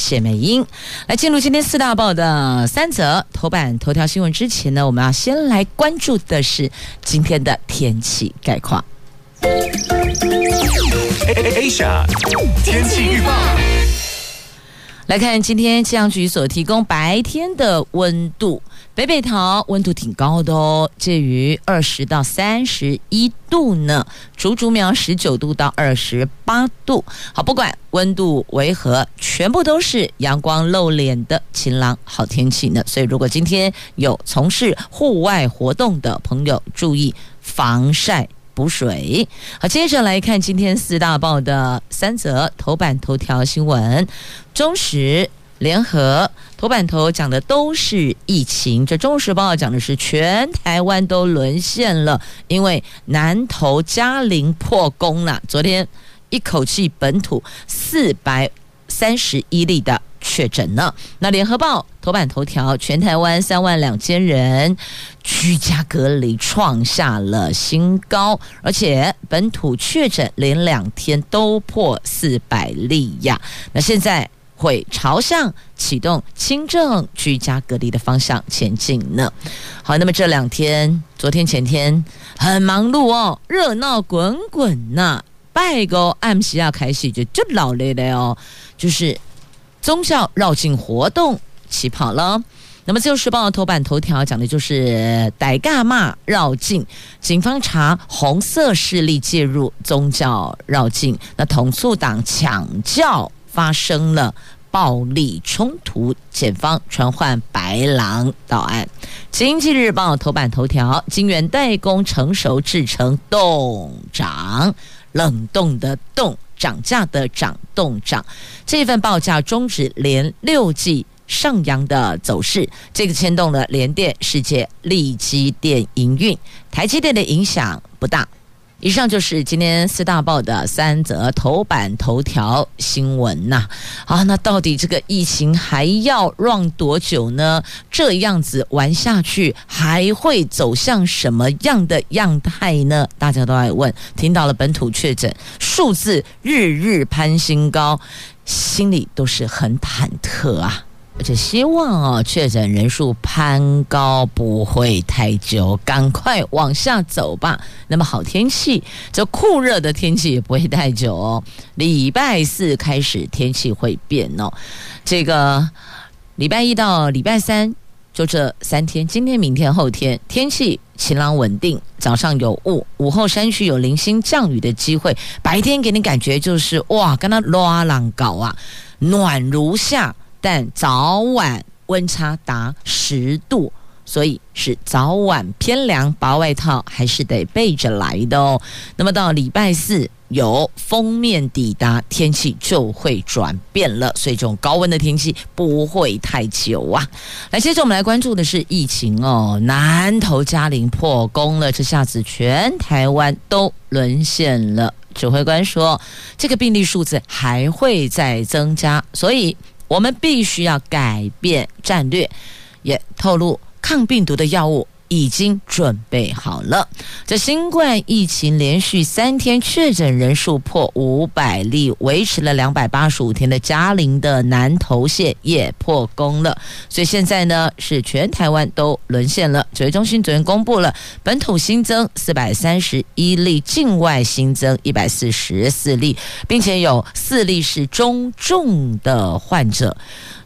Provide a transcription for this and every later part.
谢美英。来进入今天四大报的三则头版头条新闻之前呢，我们要先来关注的是今天的天气概况。Asia 天气预报。来看今天气象局所提供白天的温度，北北桃温度挺高的哦，介于二十到三十一度呢。竹竹苗十九度到二十八度。好，不管温度为何，全部都是阳光露脸的晴朗好天气呢。所以，如果今天有从事户外活动的朋友，注意防晒。补水。好，接着来看今天四大报的三则头版头条新闻。中时联合头版头讲的都是疫情，这中时报讲的是全台湾都沦陷了，因为南投嘉陵破功了。昨天一口气本土四百三十一例的确诊呢。那联合报头版头条，全台湾三万两千人居家隔离创下了新高，而且本土确诊连两天都破四百例呀。那现在会朝向启动轻症居家隔离的方向前进呢。好，那么这两天，昨天前天很忙碌哦，热闹滚滚呐。拜个暗时要开始就就老累了哦，就是宗教绕境活动起跑了。那么《自由时报》头版头条讲的就是逮尬骂绕境，警方查红色势力介入宗教绕境，那统促党抢教发生了暴力冲突，检方传唤白狼到案。《经济日报》头版头条：晶圆代工成熟制成冻涨。冷冻的冻，涨价的涨，动涨。这份报价终止连六季上扬的走势，这个牵动了联电、世界、力积电营运，台积电的影响不大。以上就是今天四大报的三则头版头条新闻呐、好，那到底这个疫情还要 run 多久呢？这样子玩下去，还会走向什么样的样态呢？大家都来问。听到了本土确诊数字日日攀新高，心里都是很忐忑啊。而且希望哦，确诊人数攀高不会太久，赶快往下走吧。那么好天气，这酷热的天气也不会太久哦。礼拜四开始天气会变哦，这个礼拜一到礼拜三就这三天，今天、明天、后天天气晴朗稳定，早上有雾，午后山区有零星降雨的机会，白天给你感觉就是哇，跟它拉浪搞啊，暖如夏。但早晚温差达十度，所以是早晚偏凉，薄外套还是得备着来的哦。那么到礼拜四有锋面抵达，天气就会转变了，所以这种高温的天气不会太久啊。来，接着我们来关注的是疫情哦，南投嘉陵破功了，这下子全台湾都沦陷了。指挥官说，这个病例数字还会再增加，所以。我们必须要改变战略，也透露抗病毒的药物已经准备好了。这新冠疫情连续三天确诊人数破五百例，维持了两百八十五天的嘉陵的南投县也破功了。所以现在呢，是全台湾都沦陷了。指挥中心昨天公布了本土新增四百三十一例，境外新增一百四十四例，并且有四例是中重的患者。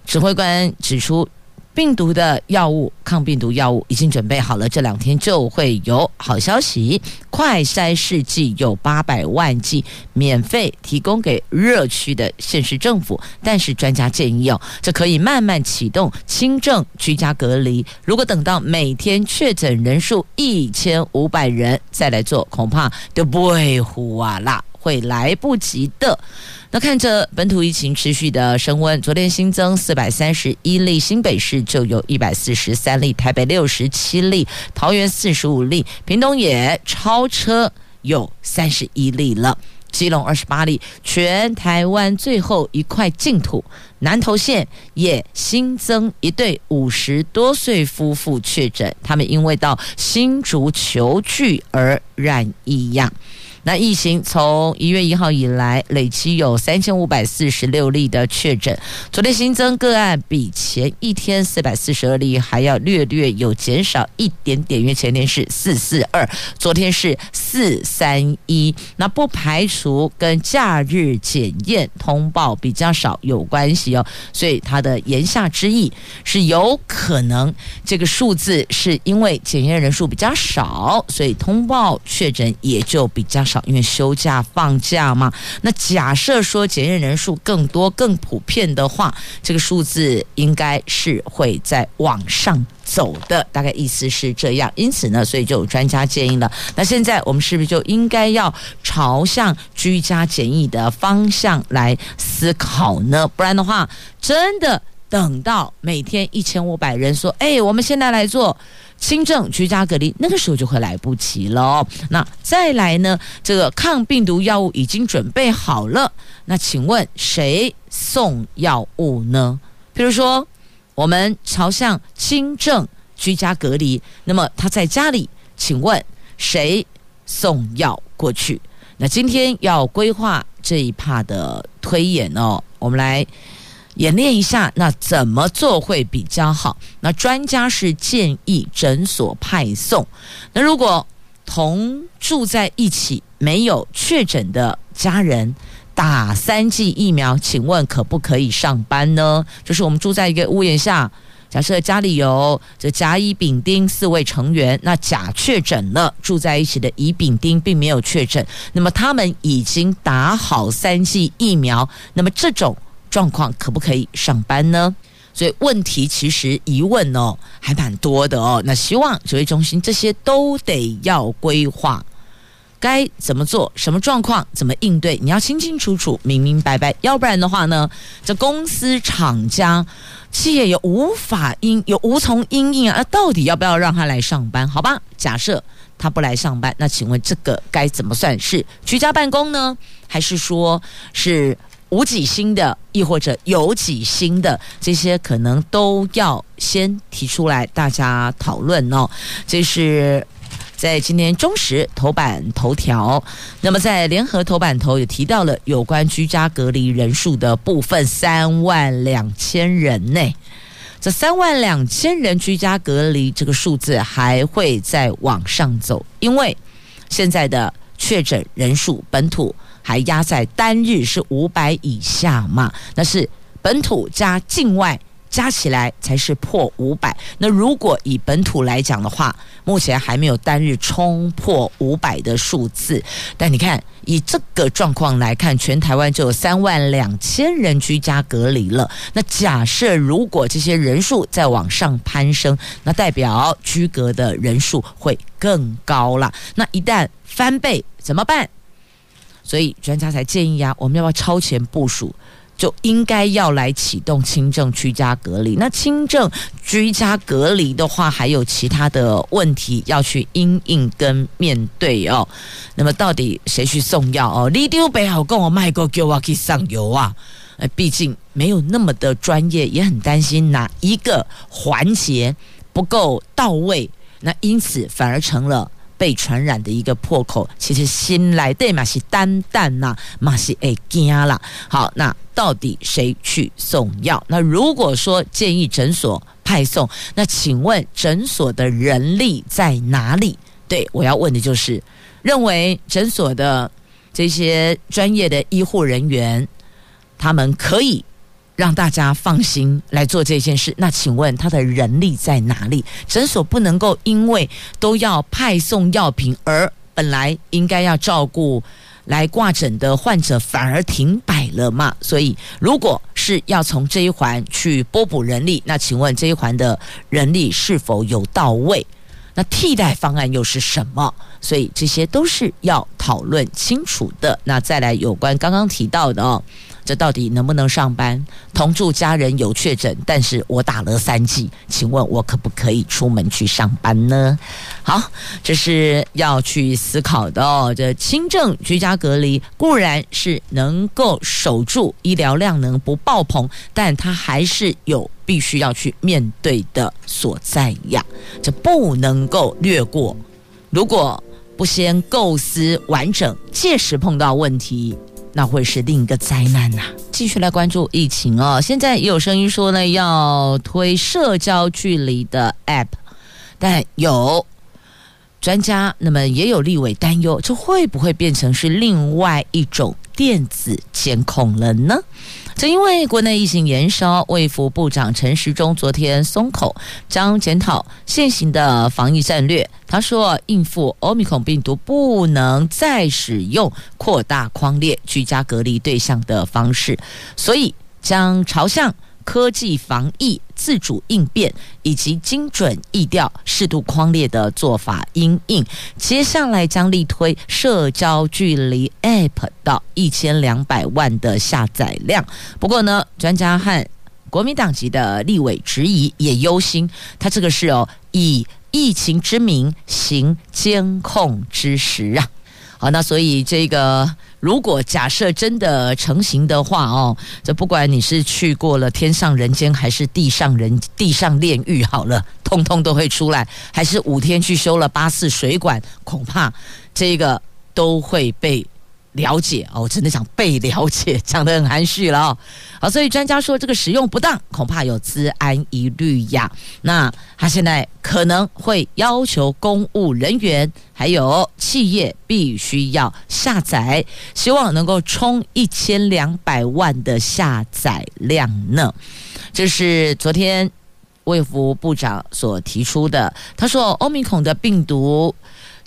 指挥官指出。病毒的药物，抗病毒药物已经准备好了，这两天就会有好消息。快筛试剂有八百万剂，免费提供给热区的县市政府。但是专家建议哦，这可以慢慢启动轻症居家隔离。如果等到每天确诊人数一千五百人再来做，恐怕就不会呼啊啦。会来不及的。那看着本土疫情持续的升温，昨天新增四百三十一例，新北市就有一百四十三例，台北六十七例，桃园四十五例，屏东也超车有三十一例了。基隆二十八例，全台湾最后一块净土，南投县也新增一对五十多岁夫妇确诊，他们因为到新竹求聚而染异样。那疫情从一月一号以来，累计有三千五百四十六例的确诊。昨天新增个案比前一天四百四十二例还要略略有减少一点点，因为前天是四四二，昨天是四三一。那不排除跟假日检验通报比较少有关系哦。所以他的言下之意是有可能这个数字是因为检验人数比较少，所以通报确诊也就比较少。因为休假放假嘛，那假设说检验人数更多、更普遍的话，这个数字应该是会在往上走的，大概意思是这样。因此呢，所以就有专家建议了，那现在我们是不是就应该要朝向居家检疫的方向来思考呢？不然的话，真的等到每天一千五百人说，哎，我们现在来做。轻症居家隔离，那个时候就会来不及了。那再来呢？这个抗病毒药物已经准备好了。那请问谁送药物呢？比如说，我们朝向轻症居家隔离，那么他在家里，请问谁送药过去？那今天要规划这一趴的推演哦，我们来。演练一下，那怎么做会比较好？那专家是建议诊所派送。那如果同住在一起没有确诊的家人打三剂疫苗，请问可不可以上班呢？就是我们住在一个屋檐下，假设家里有这甲乙丙丁四位成员，那甲确诊了，住在一起的乙丙丁并没有确诊，那么他们已经打好三剂疫苗，那么这种。状况可不可以上班呢？所以问题其实疑问哦还蛮多的哦。那希望指挥中心这些都得要规划，该怎么做，什么状况怎么应对，你要清清楚楚、明明白白，要不然的话呢，这公司、厂家、企业也无法因有无从因应啊。到底要不要让他来上班？好吧，假设他不来上班，那请问这个该怎么算是居家办公呢？还是说是？无几星的，亦或者有几星的，这些可能都要先提出来，大家讨论哦。这是在今天中时头版头条，那么在联合头版头也提到了有关居家隔离人数的部分，三万两千人呢。这三万两千人居家隔离这个数字还会再往上走，因为现在的确诊人数本土。还压在单日是五百以下嘛？那是本土加境外加起来才是破五百。那如果以本土来讲的话，目前还没有单日冲破五百的数字。但你看，以这个状况来看，全台湾就有三万两千人居家隔离了。那假设如果这些人数再往上攀升，那代表居隔的人数会更高了。那一旦翻倍怎么办？所以专家才建议、啊，我们要不要超前部署，就应该要来启动轻症居家隔离。那轻症居家隔离的话，还有其他的问题要去因应跟面对哦。那么到底谁去送药哦？你丢北好跟我卖个给我去上游啊？呃，毕竟没有那么的专业，也很担心哪一个环节不够到位，那因此反而成了。被传染的一个破口，其实新来对嘛是担担呐，嘛是会惊啦。好，那到底谁去送药？那如果说建议诊所派送，那请问诊所的人力在哪里？对，我要问的就是，认为诊所的这些专业的医护人员，他们可以。让大家放心来做这件事。那请问他的人力在哪里？诊所不能够因为都要派送药品，而本来应该要照顾来挂诊的患者，反而停摆了嘛？所以，如果是要从这一环去拨补人力，那请问这一环的人力是否有到位？那替代方案又是什么？所以这些都是要讨论清楚的。那再来有关刚刚提到的哦。这到底能不能上班？同住家人有确诊，但是我打了三剂，请问我可不可以出门去上班呢？好，这是要去思考的哦。这轻症居家隔离固然是能够守住医疗量能不爆棚，但它还是有必须要去面对的所在呀。这不能够略过，如果不先构思完整，届时碰到问题。那会是另一个灾难呐、继续来关注疫情哦。现在也有声音说呢，要推社交距离的 App，但有专家，那么也有立委担忧，这会不会变成是另外一种电子监控了呢？正因为国内疫情延烧，卫福部长陈时中昨天松口，将检讨现行的防疫战略。他说，应付欧米孔病毒，不能再使用扩大框列居家隔离对象的方式，所以将朝向。科技防疫、自主应变以及精准疫调、适度匡列的做法因应，接下来将力推社交距离 App 到一千两百万的下载量。不过呢，专家和国民党籍的立委质疑也忧心，他这个是哦，以疫情之名行监控之实啊。好，那所以这个。如果假设真的成型的话哦，这不管你是去过了天上人间还是地上人地上炼狱，好了，通通都会出来，还是五天去修了八次水管，恐怕这个都会被。了解哦，我真的想被了解，讲得很含蓄了哦。好，所以专家说这个使用不当，恐怕有治安疑虑呀。那他现在可能会要求公务人员还有企业必须要下载，希望能够冲一千两百万的下载量呢。这是昨天卫福部长所提出的。他说，欧米孔的病毒。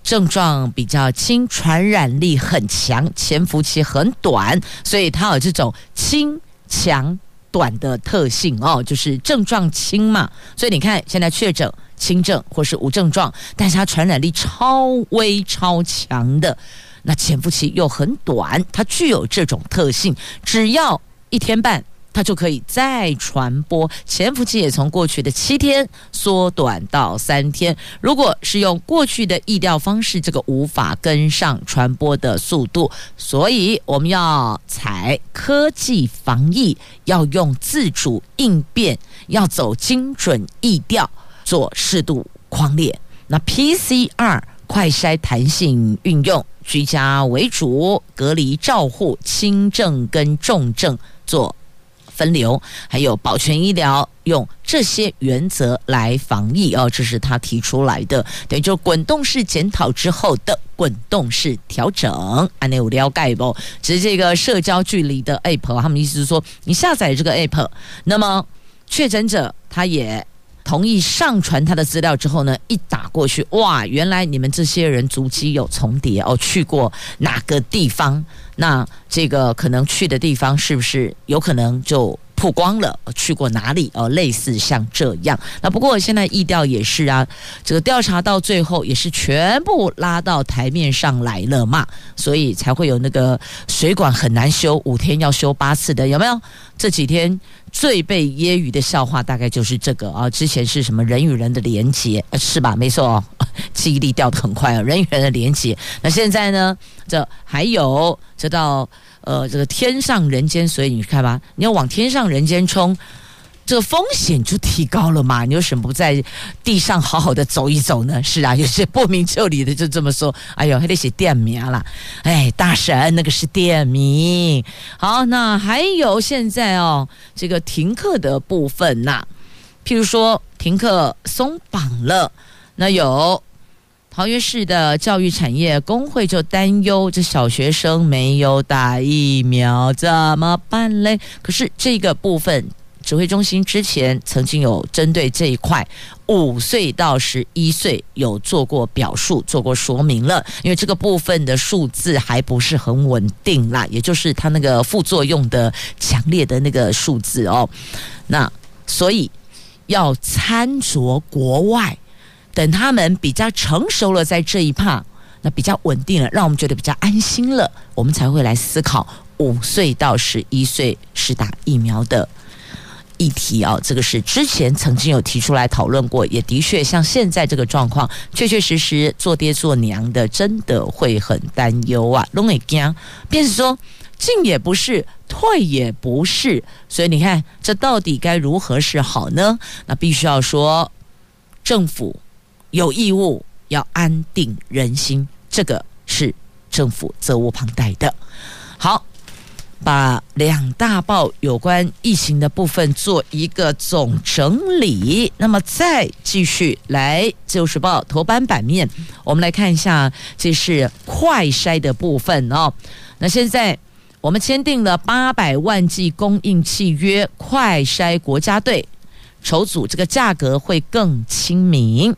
症状比较轻，传染力很强，潜伏期很短，所以它有这种轻强短的特性哦，就是症状轻嘛。所以你看，现在确诊轻症或是无症状，但是它传染力超微超强的，那潜伏期又很短，它具有这种特性，只要一天半。它就可以再传播，潜伏期也从过去的七天缩短到三天。如果是用过去的疫调方式，这个无法跟上传播的速度，所以我们要采科技防疫，要用自主应变，要走精准疫调，做适度框列。那 PCR 快筛弹性运用，居家为主，隔离照护轻症跟重症做。分流，还有保全医疗，用这些原则来防疫哦，这是他提出来的。等于就滚动式检讨之后的滚动式调整。安内有了解不？只是这个社交距离的 app，他们意思是说，你下载这个 app，那么确诊者他也同意上传他的资料之后呢，一打过去，哇，原来你们这些人足迹有重叠哦，去过哪个地方？那这个可能去的地方是不是有可能就曝光了？去过哪里？哦，类似像这样。那不过现在意调也是啊，这个调查到最后也是全部拉到台面上来了嘛，所以才会有那个水管很难修，五天要修八次的，有没有？这几天最被揶揄的笑话大概就是这个啊。之前是什么人与人的连接，是吧？没错，记忆力掉得很快啊，人与人的连接。那现在呢？这还有这到呃这个天上人间，所以你看吧，你要往天上人间冲，这个风险就提高了嘛。你为什么不在地上好好的走一走呢？是啊，有些不明就里的就这么说。哎呦，还得写店名啦。哎，大神那个是店名。好，那还有现在哦，这个停课的部分呐、譬如说停课松绑了，那有。桃园市的教育产业工会就担忧，这小学生没有打疫苗怎么办嘞？可是这个部分，指挥中心之前曾经有针对这一块，五岁到十一岁有做过表述，做过说明了。因为这个部分的数字还不是很稳定啦，也就是它那个副作用的强烈的那个数字哦。那所以要参酌国外。等他们比较成熟了，在这一趴，那比较稳定了，让我们觉得比较安心了，我们才会来思考五岁到十一岁是打疫苗的议题啊。这个是之前曾经有提出来讨论过，也的确像现在这个状况，确确实实做爹做娘的真的会很担忧啊，拢会惊，便是说。进也不是，退也不是，所以你看，这到底该如何是好呢？那必须要说，政府有义务要安定人心，这个是政府责无旁贷的。好，把两大报有关疫情的部分做一个总整理，那么再继续来《自由时报》头版版面，我们来看一下，这是快筛的部分哦。那现在。我们签订了八百万剂供应契约，快筛国家队筹组，这个价格会更亲民。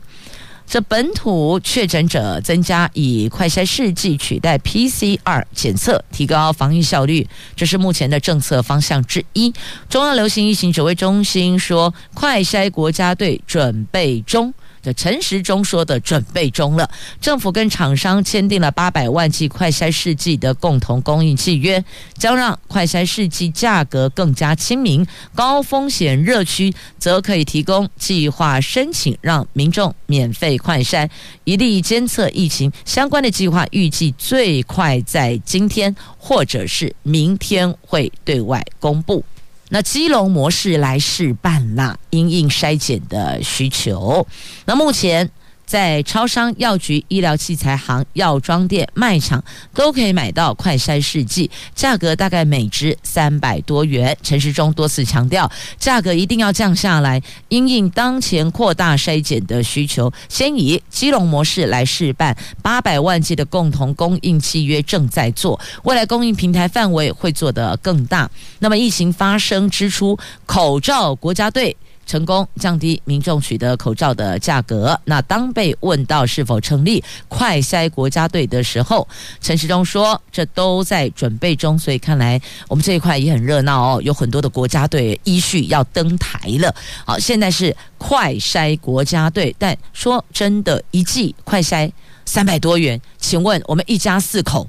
这本土确诊者增加，以快筛试剂取代 PCR 检测，提高防疫效率，这是目前的政策方向之一。中央流行疫情指挥中心说，快筛国家队准备中。这陈时中说的准备中了，政府跟厂商签订了八百万剂快筛试剂的共同供应契约，将让快筛试剂价格更加亲民。高风险热区则可以提供计划申请，让民众免费快筛，一例监测疫情相关的计划，预计最快在今天或者是明天会对外公布。那基隆模式来试办啦，因应筛检的需求。那目前在超商、药局、医疗器材行、药妆店、卖场都可以买到快筛试剂，价格大概每支三百多元。陈时中多次强调，价格一定要降下来，因应当前扩大筛检的需求。先以基隆模式来试办，八百万剂的共同供应契约正在做，未来供应平台范围会做得更大。那么疫情发生之初，口罩国家队。成功降低民众取得口罩的价格。那当被问到是否成立快筛国家队的时候，陈时中说：“这都在准备中。”所以看来我们这一块也很热闹哦，有很多的国家队依序要登台了。好，现在是快筛国家队，但说真的，一剂快筛三百多元，请问我们一家四口？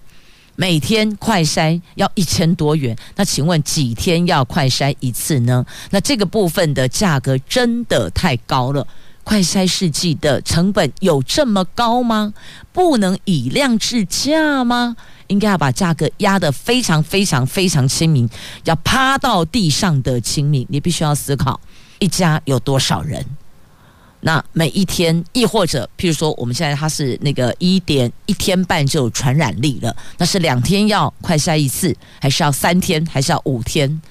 每天快筛要一千多元，那请问几天要快筛一次呢？那这个部分的价格真的太高了。快筛试剂的成本有这么高吗？不能以量制价吗？应该要把价格压得非常非常非常亲民，要趴到地上的亲民。你必须要思考，一家有多少人？那每一天，亦或者，譬如说，我们现在它是那个一点一天半就有传染力了，那是两天要快筛一次，还是要三天，还是要五天？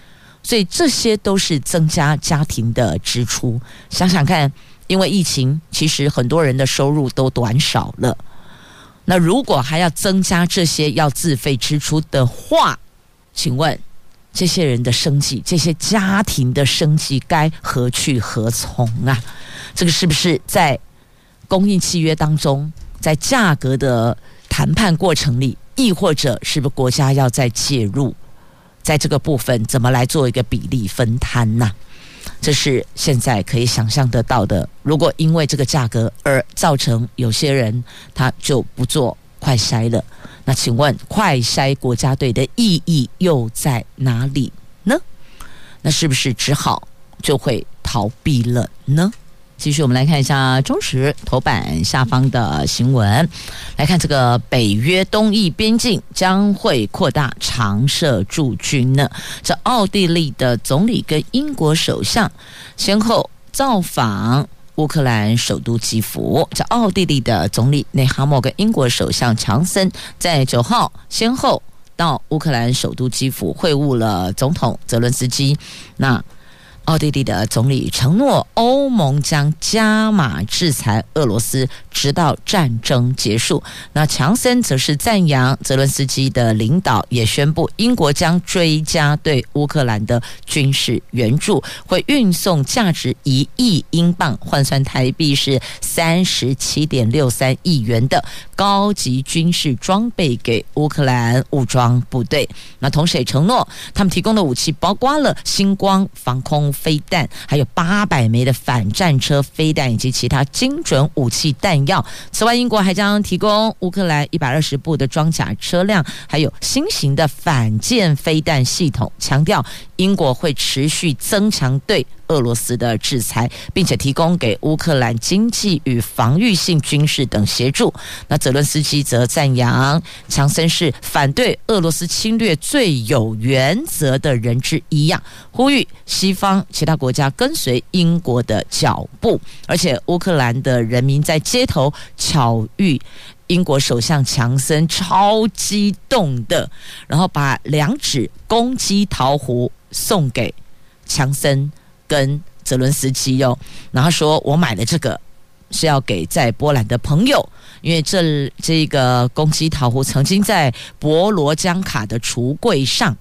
所以这些都是增加家庭的支出。想想看，因为疫情，其实很多人的收入都短少了。那如果还要增加这些要自费支出的话，请问这些人的生计，这些家庭的生计该何去何从啊？这个是不是在供应契约当中，在价格的谈判过程里，亦或者是不是国家要再介入，在这个部分怎么来做一个比例分摊呢？这是现在可以想象得到的。如果因为这个价格而造成有些人他就不做快筛了，那请问快筛国家队的意义又在哪里呢？那是不是只好就会逃避了呢？继续，我们来看一下中时头版下方的新闻。来看这个北约东翼边境将会扩大常设驻军呢。这奥地利的总理跟英国首相先后造访乌克兰首都基辅。这奥地利的总理内哈默跟英国首相强森在九号先后到乌克兰首都基辅会晤了总统泽伦斯基。那奥地利的总理承诺，欧盟将加码制裁俄罗斯，直到战争结束。那强森则是赞扬泽伦斯基的领导，也宣布英国将追加对乌克兰的军事援助，会运送价值一亿英镑（换算台币是三十七点六三亿元）的高级军事装备给乌克兰武装部队。那同时也承诺，他们提供的武器包括了星光防空。飞弹，还有八百枚的反战车飞弹以及其他精准武器弹药。此外，英国还将提供乌克兰一百二十部的装甲车辆，还有新型的反舰飞弹系统，强调英国会持续增强对俄罗斯的制裁，并且提供给乌克兰经济与防御性军事等协助。那泽伦斯基则赞扬强森是反对俄罗斯侵略最有原则的人之一呀，呼吁西方其他国家跟随英国的脚步。而且乌克兰的人民在街头巧遇英国首相强森，超激动的，然后把两指公鸡桃核送给强森。跟泽伦斯基哟，然后说我买了这个是要给在波兰的朋友，因为这这个公鸡桃壶曾经在博罗江卡的橱柜上。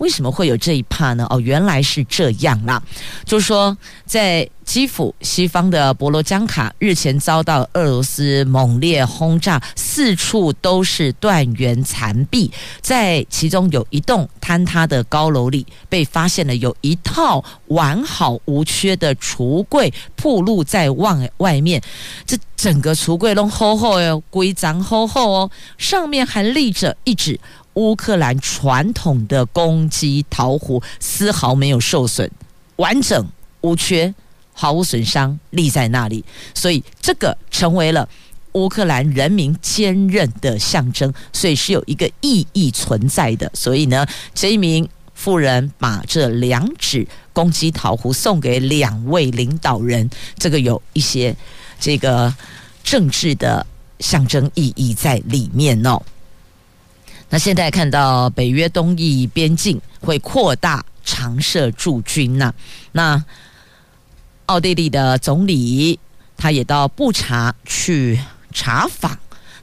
为什么会有这一趴呢？哦，原来是这样啦，就是说，在基辅西方的博罗江卡日前遭到俄罗斯猛烈轰炸，四处都是断垣残壁，在其中有一栋坍塌的高楼里，被发现了有一套完好无缺的橱柜暴露在外外面，这整个橱柜都厚厚哟，规章厚厚哦，上面还立着一纸。乌克兰传统的公鸡桃核丝毫没有受损，完整无缺，毫无损伤，立在那里，所以这个成为了乌克兰人民坚韧的象征，所以是有一个意义存在的。所以呢，这一名妇人把这两只公鸡桃核送给两位领导人，这个有一些这个政治的象征意义在里面哦。那现在看到北约东翼边境会扩大常设驻军呐，那奥地利的总理他也到布查去查访，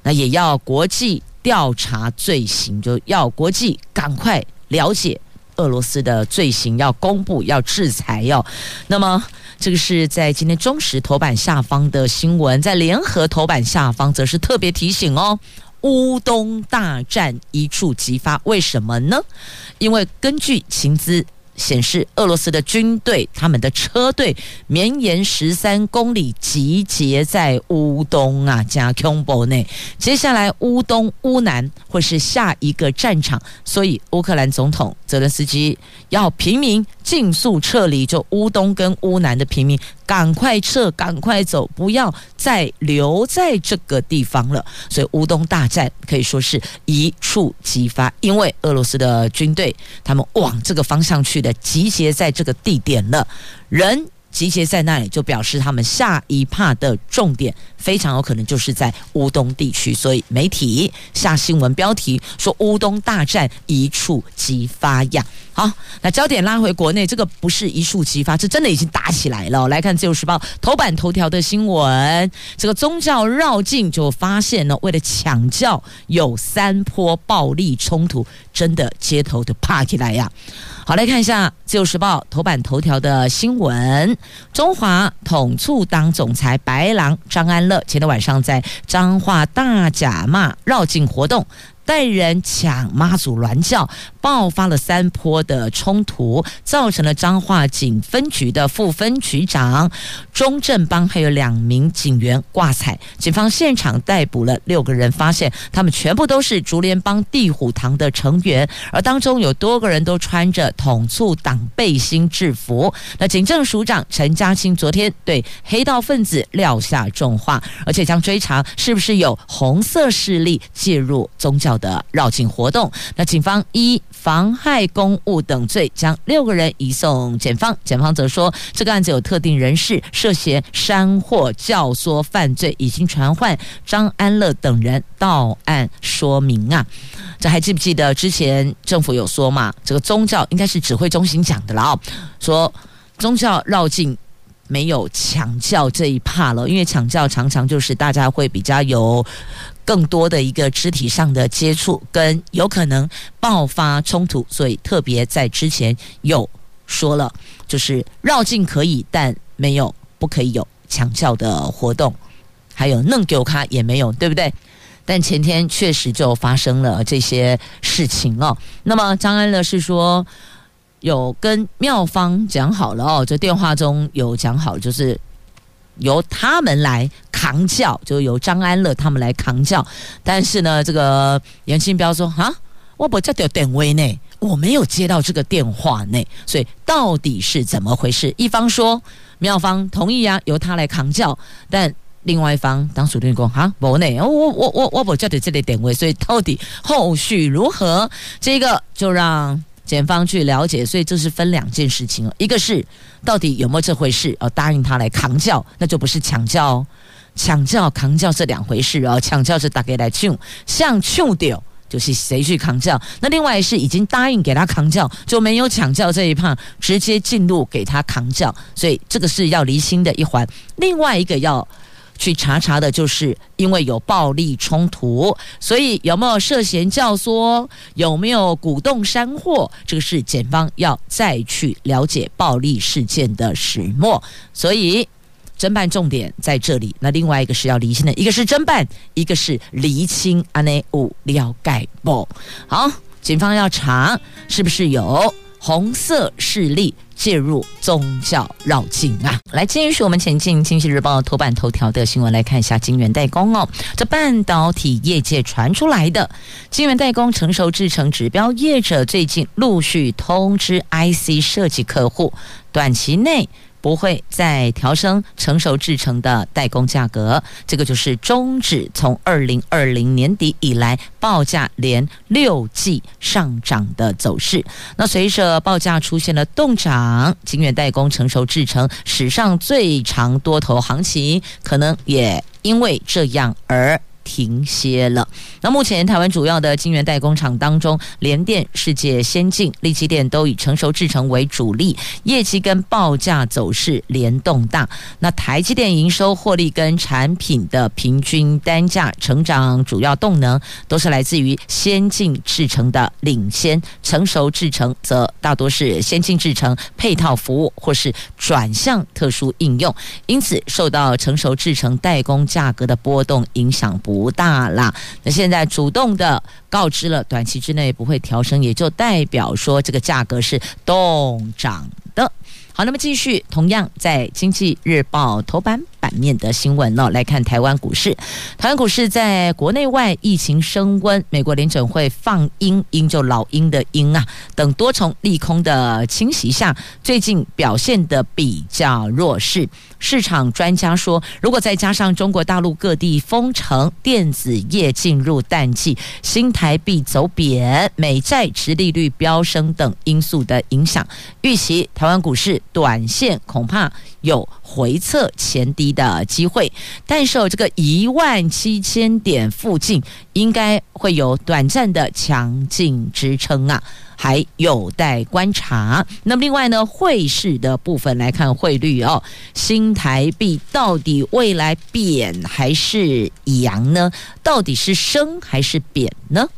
那也要国际调查罪行，就要国际赶快了解俄罗斯的罪行，要公布，要制裁哟。那么这个是在今天中时头版下方的新闻，在联合头版下方则是特别提醒哦。乌东大战一触即发，为什么呢？因为根据情资显示，俄罗斯的军队他们的车队绵延十三公里，集结在乌东啊加空博内。接下来，乌东、乌南会是下一个战场，所以乌克兰总统泽连斯基要平民尽速撤离，就乌东跟乌南的平民。赶快撤，赶快走，不要再留在这个地方了。所以乌东大战可以说是一触即发，因为俄罗斯的军队他们往这个方向去的，集结在这个地点了，人。集结在那里，就表示他们下一趴的重点非常有可能就是在乌东地区，所以媒体下新闻标题说乌东大战一触即发呀。好，那焦点拉回国内，这个不是一触即发，这真的已经打起来了。来看《自由时报》头版头条的新闻，这个宗教绕境就发现呢，为了抢教有三波暴力冲突，真的街头的趴起来呀。好，来看一下《自由时报》头版头条的新闻：中华统促党总裁白狼张安乐前天晚上在彰化大甲骂绕境活动。带人抢妈祖銮轿，爆发了三波的冲突，造成了彰化警分局的副分局长钟正邦还有两名警员挂彩。警方现场逮捕了六个人，发现他们全部都是竹联帮地虎堂的成员，而当中有多个人都穿着统促党背心制服。那警政署长陈家清昨天对黑道分子撂下重话，而且将追查是不是有红色势力介入宗教的绕境活动，那警方依妨害公务等罪将六个人移送检方。检方则说，这个案子有特定人士涉嫌煽惑教唆犯罪，已经传唤张安乐等人到案说明啊。这还记不记得之前政府有说嘛？这个宗教应该是指挥中心讲的了啊，说宗教绕境没有抢教这一怕了，因为抢教常常就是大家会比较有。更多的一个肢体上的接触，跟有可能爆发冲突，所以特别在之前有说了，就是绕境可以，但没有不可以有强效的活动，还有弄丢卡也没有，对不对？但前天确实就发生了这些事情哦。那么张安乐是说，有跟妙方讲好了哦，这电话中有讲好，就是由他们来扛轿，就由张安乐他们来扛轿。但是呢，这个严清标说啊，我不叫掉电位呢，我没有接到这个电话呢，所以到底是怎么回事？一方说妙方同意啊，由他来扛轿，但。另外一方当属天公哈，不呢，我我我我不叫的这类点位，所以到底后续如何？这个就让检方去了解。所以这是分两件事情，一个是到底有没有这回事哦，答应他来扛轿，那就不是抢轿，抢轿扛轿是两回事哦。抢轿是大家来抢，像抢掉就是谁去扛轿。那另外是已经答应给他扛轿，就没有抢轿这一趴，直接进入给他扛轿，所以这个是要离心的一环。另外一个要。去查查的，就是因为有暴力冲突，所以有没有涉嫌教唆，有没有鼓动山货，这个是检方要再去了解暴力事件的始末。所以侦办重点在这里。那另外一个是要厘清的，一个是侦办，一个是厘清。安内五了解不？好，警方要查是不是有红色势力。介入宗教绕境啊！来，继续我们前进《经济日报》头版头条的新闻，来看一下晶圆代工哦。这半导体业界传出来的晶圆代工成熟制程指标业者最近陆续通知 IC 设计客户，短期内。不会再调升成熟制成的代工价格，这个就是终止从二零二零年底以来报价连六季上涨的走势。那随着报价出现了冻涨，晶圆代工成熟制成史上最长多头行情，可能也因为这样而。停歇了。那目前台湾主要的晶圆代工厂当中，联电、世界先进、力积电都以成熟制程为主力，业绩跟报价走势联动大。那台积电营收获利跟产品的平均单价成长，主要动能都是来自于先进制程的领先，成熟制程则大多是先进制程配套服务或是转向特殊应用，因此受到成熟制程代工价格的波动影响不不大啦，那现在主动的告知了，短期之内不会调升，也就代表说这个价格是动涨的。好，那么继续，同样在《经济日报》头版版面的新闻呢，来看台湾股市。台湾股市在国内外疫情升温，美国联准会放鹰，鹰就老鹰的鹰啊，等多重利空的侵袭下，最近表现得比较弱势。市场专家说，如果再加上中国大陆各地封城、电子业进入淡季、新台币走贬、美债殖利率飙升等因素的影响，预期台湾股市短线恐怕有回测前低的机会。但是这个一万七千点附近，应该会有短暂的强劲支撑啊。还有待观察。那么另外呢，汇市的部分来看汇率哦，新台币到底未来贬还是扬呢？到底是升还是贬呢？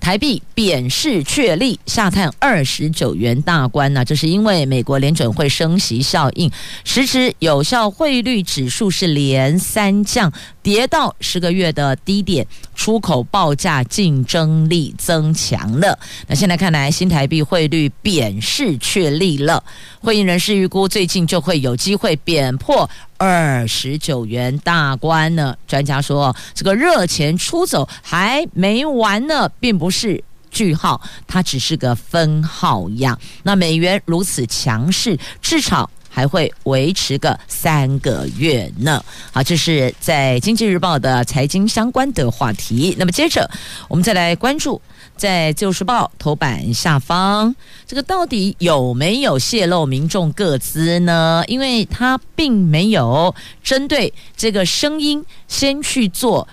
台币贬势确立，下探二十九元大关呢、这是因为美国联准会升息效应，实质有效汇率指数是连三降，跌到十个月的低点，出口报价竞争力增强了。那现在看来，新台币汇率贬势确立了，会议人士预估最近就会有机会贬破。二十九元大关呢？专家说，这个热钱出走还没完呢，并不是句号，它只是个分号一样。那美元如此强势，至少还会维持个三个月呢。好，这是在《经济日报》的财经相关的话题。那么接着，我们再来关注。在《旧时报》头版下方，这个到底有没有泄露民众个资呢？因为它并没有针对这个声音先去做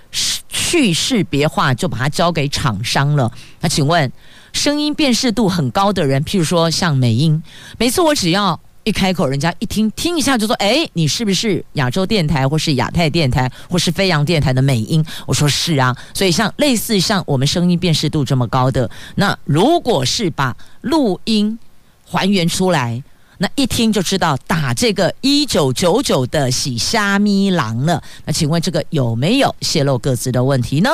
去识别化，就把它交给厂商了。那请问，声音辨识度很高的人，譬如说像美英，每次我只要。一开口，人家一听听一下就说：“哎，你是不是亚洲电台，或是亚太电台，或是飞扬电台的美音？”我说：“是啊。”所以像类似像我们声音辨识度这么高的，那如果是把录音还原出来，那一听就知道打这个一九九九的喜虾米郎了。那请问这个有没有泄露个资的问题呢？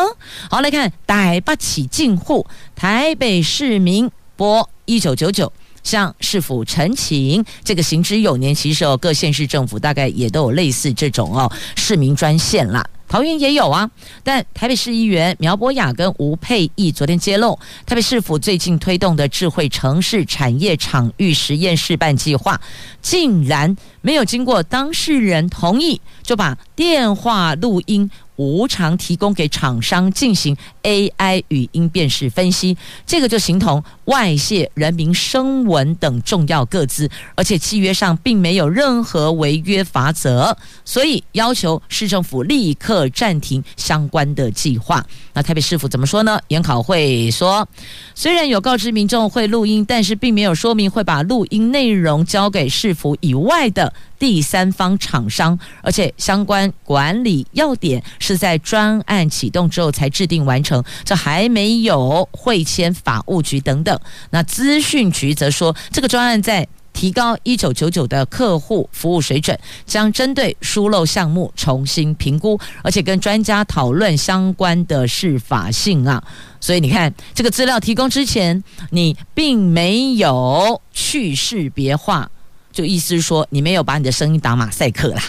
好，来看台北起进户，台北市民拨一九九九。向市府陈情，这个行之有年。其实哦，各县市政府大概也都有类似这种哦市民专线啦。桃园也有啊，但台北市议员苗博雅跟吴沛忆昨天揭露，台北市府最近推动的智慧城市产业场域实验示范计划，竟然没有经过当事人同意，就把电话录音。无偿提供给厂商进行 AI 语音辨识分析，这个就形同外泄人民声闻等重要个资，而且契约上并没有任何违约罚则，所以要求市政府立刻暂停相关的计划。那台北市府怎么说呢？研考会说，虽然有告知民众会录音，但是并没有说明会把录音内容交给市府以外的第三方厂商，而且相关管理要点是在专案启动之后才制定完成，这还没有会签法务局等等。那资讯局则说，这个专案在提高一九九九的客户服务水准，将针对疏漏项目重新评估，而且跟专家讨论相关的适法性啊。所以你看，这个资料提供之前，你并没有去识别化。就意思是说，你没有把你的声音打马赛克啦，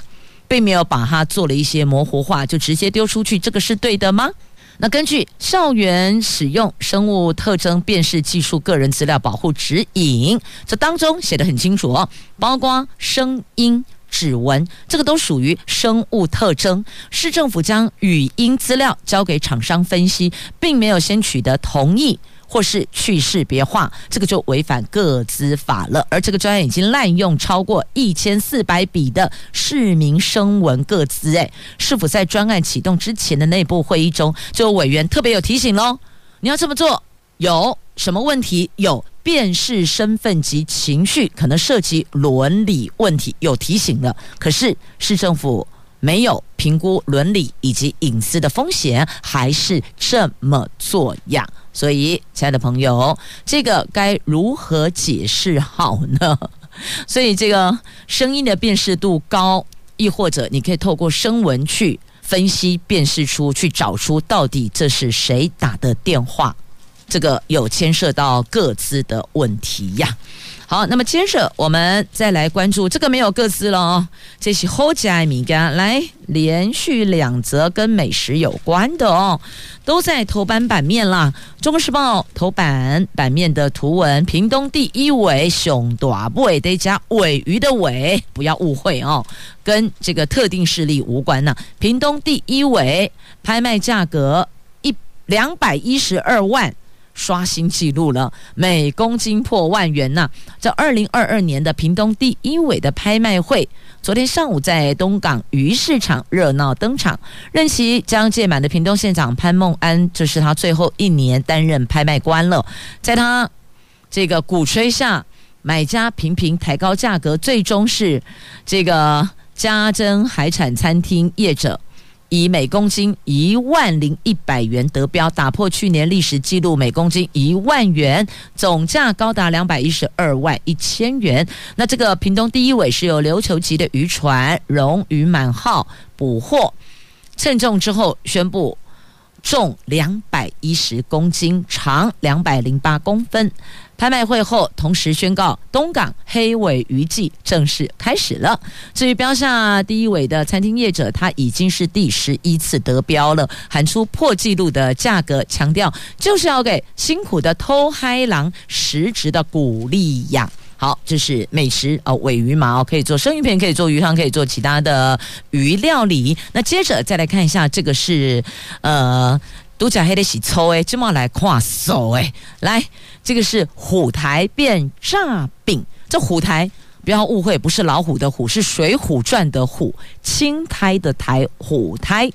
并没有把它做了一些模糊化，就直接丢出去，这个是对的吗？那根据校园使用生物特征辨识技术个人资料保护指引，这当中写的很清楚哦，包括声音、指纹，这个都属于生物特征。市政府将语音资料交给厂商分析，并没有先取得同意。或是去识别化，这个就违反个资法了。而这个专案已经滥用超过一千四百笔的市民声纹个资，哎，市府在专案启动之前的内部会议中，就委员特别有提醒喽，你要这么做有什么问题？有辨识身份及情绪，可能涉及伦理问题，有提醒了。可是市政府没有评估伦理以及隐私的风险，还是这么做呀？所以，亲爱的朋友，这个该如何解释好呢？所以，这个声音的辨识度高，亦或者你可以透过声纹去分析、辨识出去找出到底这是谁打的电话，这个有牵涉到各自的问题呀。好，那么接着我们再来关注这个没有个资了哦，这是好吃的米干，来连续两则跟美食有关的哦，都在头版版面啦。中国时报头版版面的图文，屏东第一尾熊大尾得加尾鱼的尾，不要误会哦，跟这个特定势力无关呐、屏东第一尾拍卖价格一两百一十二万。刷新纪录了，每公斤破万元呐、这二零二二年的屏东第一尾的拍卖会，昨天上午在东港鱼市场热闹登场。任期将届满的屏东县长潘孟安，这是他最后一年担任拍卖官了。在他这个鼓吹下，买家频频抬高价格，最终是这个嘉珍海产餐厅业者。以每公斤一万零一百元得标，打破去年历史纪录，每公斤一万元，总价高达两百一十二万一千元。那这个屏东第一尾是由琉球籍的渔船“荣渔满号”捕获，称重之后宣布。重两百一十公斤，长两百零八公分。拍卖会后，同时宣告东港黑尾鱼季正式开始了。至于标下第一尾的餐厅业者，他已经是第十一次得标了，喊出破纪录的价格，强调就是要给辛苦的偷嗨郎实质的鼓励呀。好，这是美食哦，尾鱼嘛哦，可以做生鱼片，可以做鱼汤，可以做其他的鱼料理。那接着再来看一下，这个是呃，独角黑的洗抽哎，这么来跨手诶，来，这个是虎台变炸饼。这虎台不要误会，不是老虎的虎，是水浒传的虎，青苔的苔，虎苔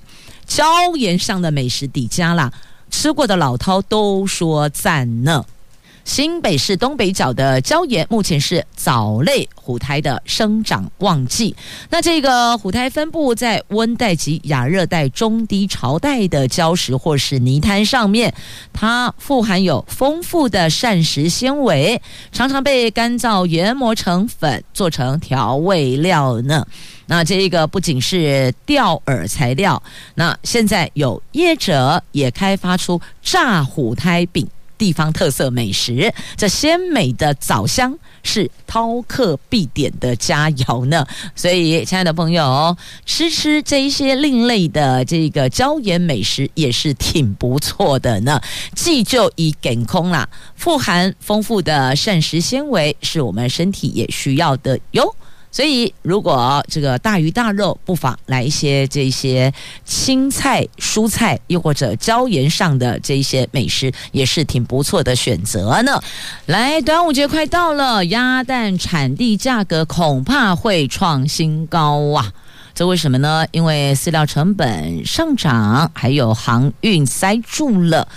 椒盐上的美食底家啦，吃过的老饕都说赞呢。新北市东北角的椒盐目前是藻类虎苔的生长旺季。那这个虎苔分布在温带及亚热带中低潮带的礁石或是泥滩上面，它富含有丰富的膳食纤维，常常被干燥研磨成粉做成调味料呢。那这个不仅是钓饵材料，那现在有业者也开发出炸虎苔饼。地方特色美食，这鲜美的枣香是饕客必点的佳肴呢。所以，亲爱的朋友，吃吃这一些另类的这个椒盐美食也是挺不错的呢。既就以健康啦，富含丰富的膳食纤维，是我们身体也需要的哟。所以，如果这个大鱼大肉，不妨来一些这些青菜、蔬菜，又或者椒盐上的这些美食，也是挺不错的选择呢。来，端午节快到了，鸭蛋产地价格恐怕会创新高啊！这为什么呢？因为饲料成本上涨，还有航运塞住了。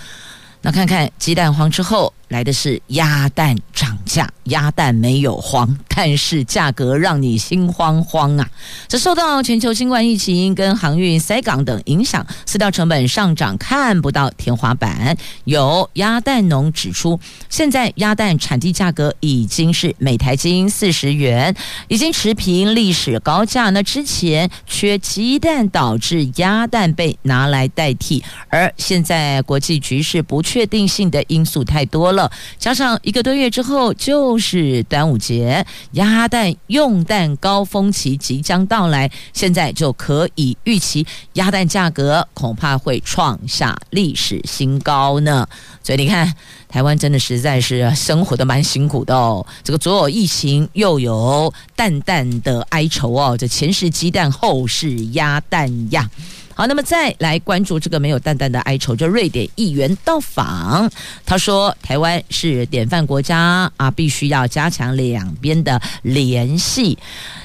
那看看鸡蛋黄之后。来的是鸭蛋涨价，鸭蛋没有黄，但是价格让你心慌慌啊！这受到全球新冠疫情跟航运塞港等影响，饲料成本上涨，看不到天花板。有鸭蛋农指出，现在鸭蛋产地价格已经是每台斤四十元，已经持平历史高价。那之前缺鸡蛋导致鸭蛋被拿来代替，而现在国际局势不确定性的因素太多了。加上一个多月之后就是端午节，鸭蛋用蛋高峰期即将到来，现在就可以预期鸭蛋价格恐怕会创下历史新高呢。所以你看，台湾真的实在是生活的蛮辛苦的哦。这个左有疫情，右有蛋蛋的哀愁哦。这前是鸡蛋，后是鸭蛋呀。好，那么再来关注这个没有淡淡的哀愁，就瑞典议员到访，他说台湾是典范国家啊，必须要加强两边的联系。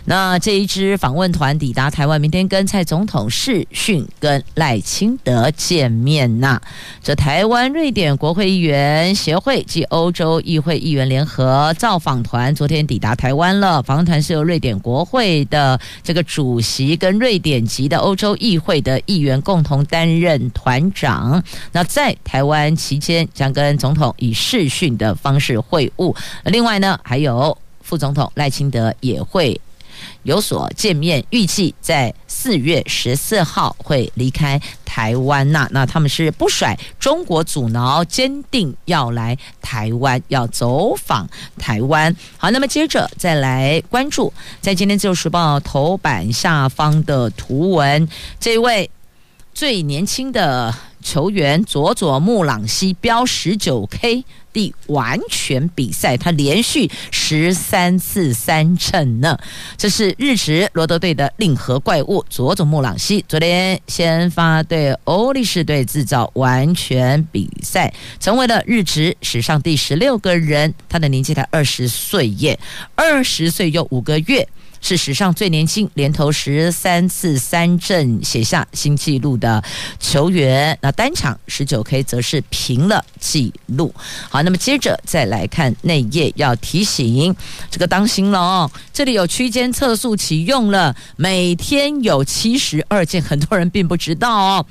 那这一支访问团抵达台湾，明天跟蔡总统视讯，跟赖清德见面呐。这台湾瑞典国会议员协会及欧洲议会议员联合造访团昨天抵达台湾了。访问团是由瑞典国会的这个主席跟瑞典籍的欧洲议会的议员共同担任团长。那在台湾期间，将跟总统以视讯的方式会晤。另外呢，还有副总统赖清德也会。有所见面，预计在四月十四号会离开台湾呐。那他们是不甩中国阻挠，坚定要来台湾，要走访台湾。好，那么接着再来关注，在今天自由时报头版下方的图文，这位最年轻的球员佐佐木朗希飙十九 K。第完全比赛，他连续十三次三振呢。这是日职罗德队的令和怪物佐佐木朗希，昨天先发对欧力士队制造完全比赛，成为了日职史上第十六个人。他的年纪才二十岁耶，二十岁又五个月。是史上最年轻，连投十三次三振，写下新纪录的球员。那单场十九 K 则是平了纪录。好，那么接着再来看内页，要提醒这个当心了哦，这里有区间测速启用了，每天有七十二件，很多人并不知道哦。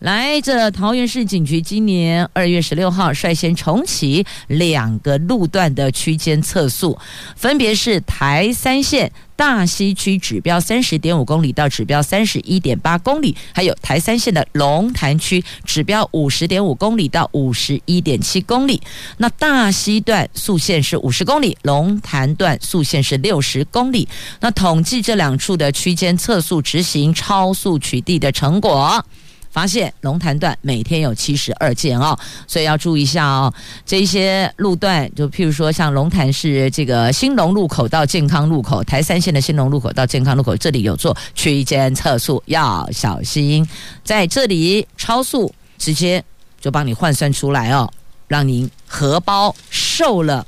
来，这桃园市警局今年二月十六号率先重启两个路段的区间测速，分别是台三线大溪区指标三十点五公里到指标三十一点八公里，还有台三线的龙潭区指标五十点五公里到五十一点七公里。那大溪段速限是五十公里，龙潭段速限是六十公里。那统计这两处的区间测速执行超速取缔的成果。发现龙潭段每天有七十二件哦，所以要注意一下哦。这些路段，就譬如说像龙潭市这个兴隆路口到健康路口，台三线的兴隆路口到健康路口，这里有做区间测速，要小心。在这里超速，直接就帮你换算出来哦，让您荷包瘦了，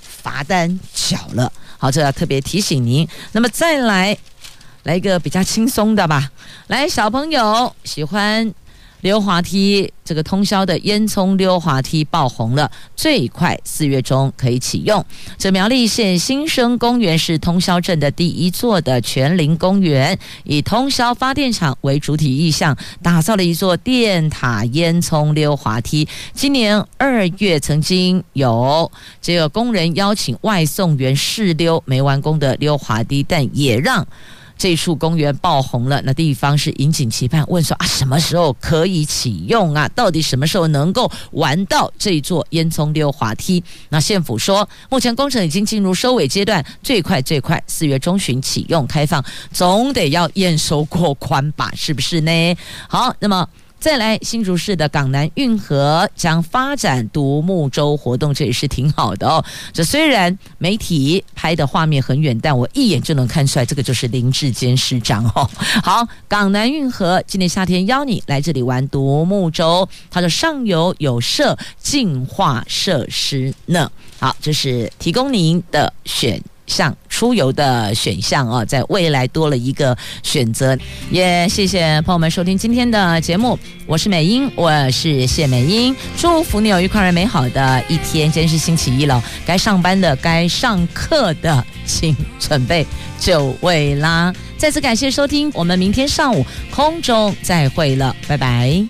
罚单缴了。好，这要特别提醒您。那么再来。来一个比较轻松的吧，来，小朋友喜欢溜滑梯，这个通宵的烟囱溜滑梯爆红了，最快四月中可以启用。这苗栗县新生公园是通霄镇的第一座的全龄公园，以通霄发电厂为主体意象，打造了一座电塔烟囱溜滑梯。今年二月曾经有这个工人邀请外送员试溜没完工的溜滑梯，但也让。这处公园爆红了，那地方是引颈期盼，问说啊，什么时候可以启用啊？到底什么时候能够玩到这座烟囱溜滑梯？那县府说，目前工程已经进入收尾阶段，最快最快四月中旬启用开放，总得要验收过关吧？是不是呢？好，那么。再来，新竹市的港南运河将发展独木舟活动，这也是挺好的哦。这虽然媒体拍的画面很远，但我一眼就能看出来，这个就是林志坚市长哦。好，港南运河今年夏天邀你来这里玩独木舟，它的上游有设净化设施呢。好，这是提供您的选。像出游的选项哦，在未来多了一个选择，也谢谢朋友们收听今天的节目，我是美英，我是谢美英，祝福你有愉快而美好的一天。今天是星期一了，该上班的、该上课的，请准备就位啦。再次感谢收听，我们明天上午空中再会了，拜拜。